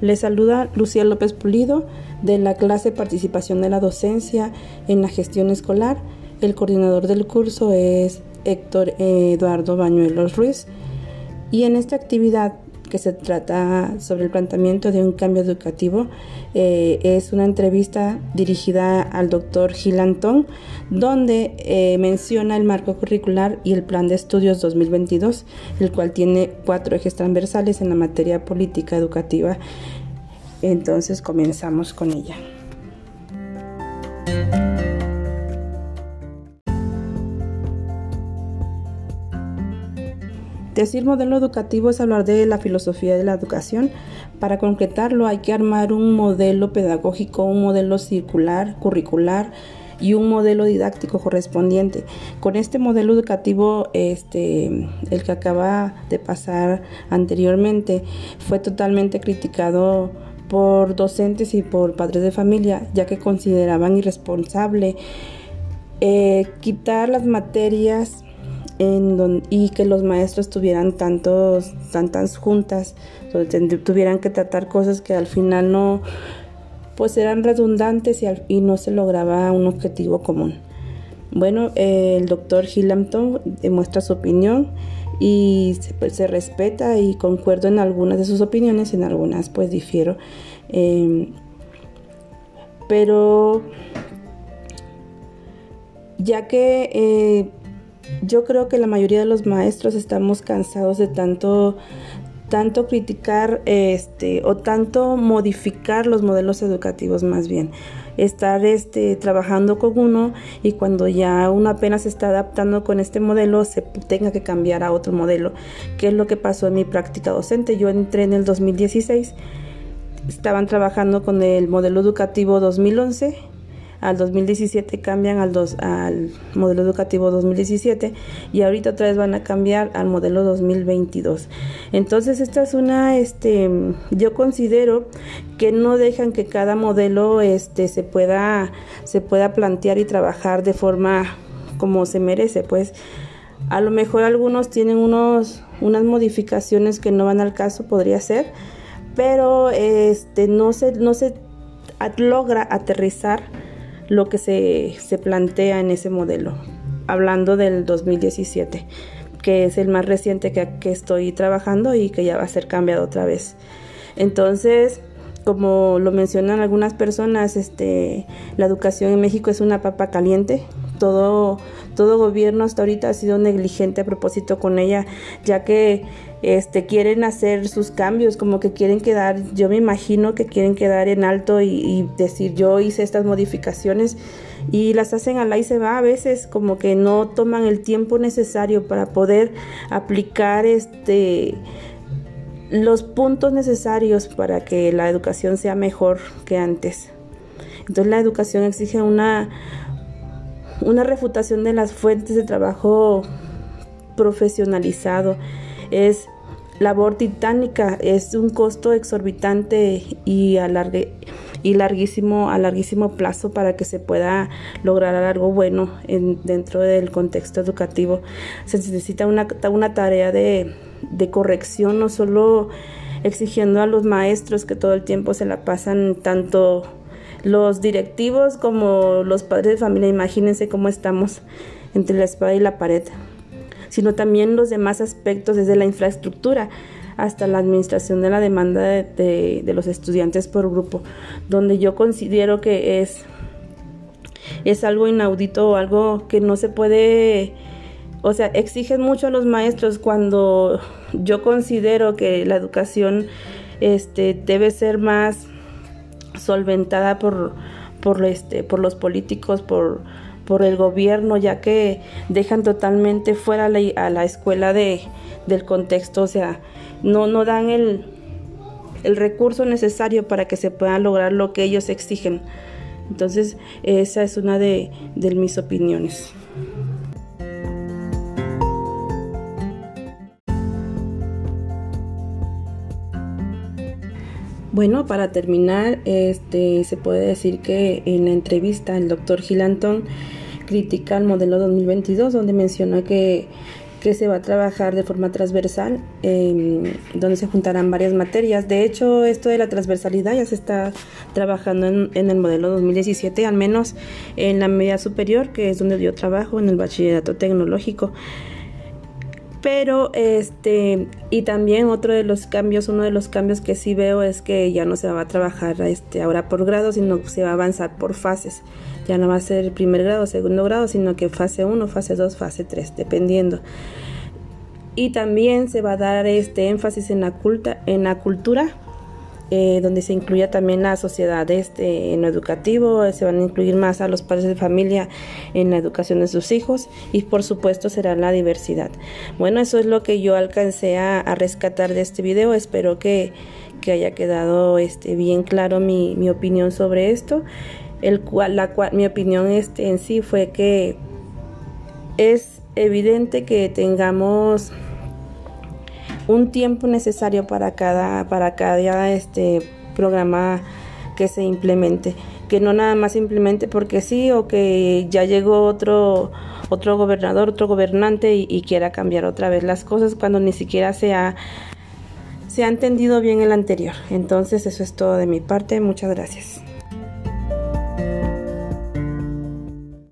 Les saluda Lucía López Pulido de la clase Participación de la Docencia en la Gestión Escolar. El coordinador del curso es Héctor Eduardo Bañuelos Ruiz. Y en esta actividad que se trata sobre el planteamiento de un cambio educativo. Eh, es una entrevista dirigida al doctor Gil Antón, donde eh, menciona el marco curricular y el plan de estudios 2022, el cual tiene cuatro ejes transversales en la materia política educativa. Entonces comenzamos con ella. Decir modelo educativo es hablar de la filosofía de la educación. Para concretarlo hay que armar un modelo pedagógico, un modelo circular, curricular y un modelo didáctico correspondiente. Con este modelo educativo, este, el que acaba de pasar anteriormente, fue totalmente criticado por docentes y por padres de familia, ya que consideraban irresponsable eh, quitar las materias y que los maestros tuvieran tantos, tantas juntas, tuvieran que tratar cosas que al final no, pues eran redundantes y, no se lograba un objetivo común. Bueno, el doctor Hillampton demuestra su opinión y pues, se, respeta y concuerdo en algunas de sus opiniones, en algunas pues difiero. Em, pero ya que eh, yo creo que la mayoría de los maestros estamos cansados de tanto tanto criticar este o tanto modificar los modelos educativos más bien. Estar este trabajando con uno y cuando ya uno apenas está adaptando con este modelo se tenga que cambiar a otro modelo que es lo que pasó en mi práctica docente. Yo entré en el 2016 estaban trabajando con el modelo educativo 2011 al 2017 cambian al, dos, al modelo educativo 2017 y ahorita otra vez van a cambiar al modelo 2022. Entonces esta es una, este, yo considero que no dejan que cada modelo este, se, pueda, se pueda plantear y trabajar de forma como se merece, pues a lo mejor algunos tienen unos, unas modificaciones que no van al caso, podría ser, pero este, no, se, no se logra aterrizar lo que se, plantea en ese modelo, hablando del 2017, que es el más reciente que, que estoy trabajando y que ya va a ser cambiado otra vez. Entonces, como lo mencionan algunas personas, este, la educación en México es una papa caliente. Todo, todo gobierno hasta ahorita ha sido negligente a propósito con ella, ya que este, quieren hacer sus cambios, como que quieren quedar, yo me imagino que quieren quedar en alto y, decir yo hice estas modificaciones y las hacen al y se va a veces como que no toman el tiempo necesario para poder aplicar este los puntos necesarios para que la educación sea mejor que antes. Entonces la educación exige una, una refutación de las fuentes de trabajo profesionalizado es labor titánica, es un costo exorbitante y, y larguísimo, a larguísimo plazo para que se pueda lograr algo bueno en, dentro del contexto educativo. Se necesita una, una tarea de, de corrección, no solo exigiendo a los maestros que todo el tiempo se la pasan tanto los directivos como los padres de familia, imagínense cómo estamos entre la espada y la pared sino también los demás aspectos desde la infraestructura hasta la administración de la demanda de, los estudiantes por grupo, donde yo considero que es, es algo inaudito algo que no se puede, o sea, exigen mucho a los maestros cuando yo considero que la educación este, debe ser más solventada por, por, este, por los políticos, por por el gobierno, ya que dejan totalmente fuera a la escuela de, del contexto, o sea, no, no dan el, el recurso necesario para que se pueda lograr lo que ellos exigen. Entonces, esa es una de, de mis opiniones. Bueno, para terminar, este, se puede decir que en la entrevista el doctor Gilantón critica el modelo 2022, donde menciona que, que se va a trabajar de forma transversal, em, donde se juntarán varias materias. De hecho, esto de la transversalidad ya se está trabajando en, en, el modelo 2017, al menos en la media superior, que es donde yo trabajo, en el bachillerato tecnológico. Pero este, y también otro de los cambios, uno de los cambios que sí veo es que ya no se va a trabajar este, ahora por grado, sino que se va a avanzar por fases. Ya no va a ser primer grado, segundo grado, sino que fase 1, fase 2, fase 3, dependiendo. Y también se va a dar este énfasis en la, culta, en la cultura eh, donde se incluya también la sociedad este, en lo educativo, se van a incluir más a los padres de familia en la educación de sus hijos y por supuesto será la diversidad. Bueno, eso es lo que yo alcancé a, rescatar de este video, espero que, que haya quedado este, bien claro mi, mi, opinión sobre esto, el cual, la cual, mi opinión este, en sí fue que es evidente que tengamos un tiempo necesario para cada, para cada este programa que se implemente. Que no nada más implemente porque sí o que ya llegó otro, otro gobernador, otro gobernante y, quiera cambiar otra vez las cosas cuando ni siquiera se se ha entendido bien el anterior. Entonces eso es todo de mi parte. Muchas gracias.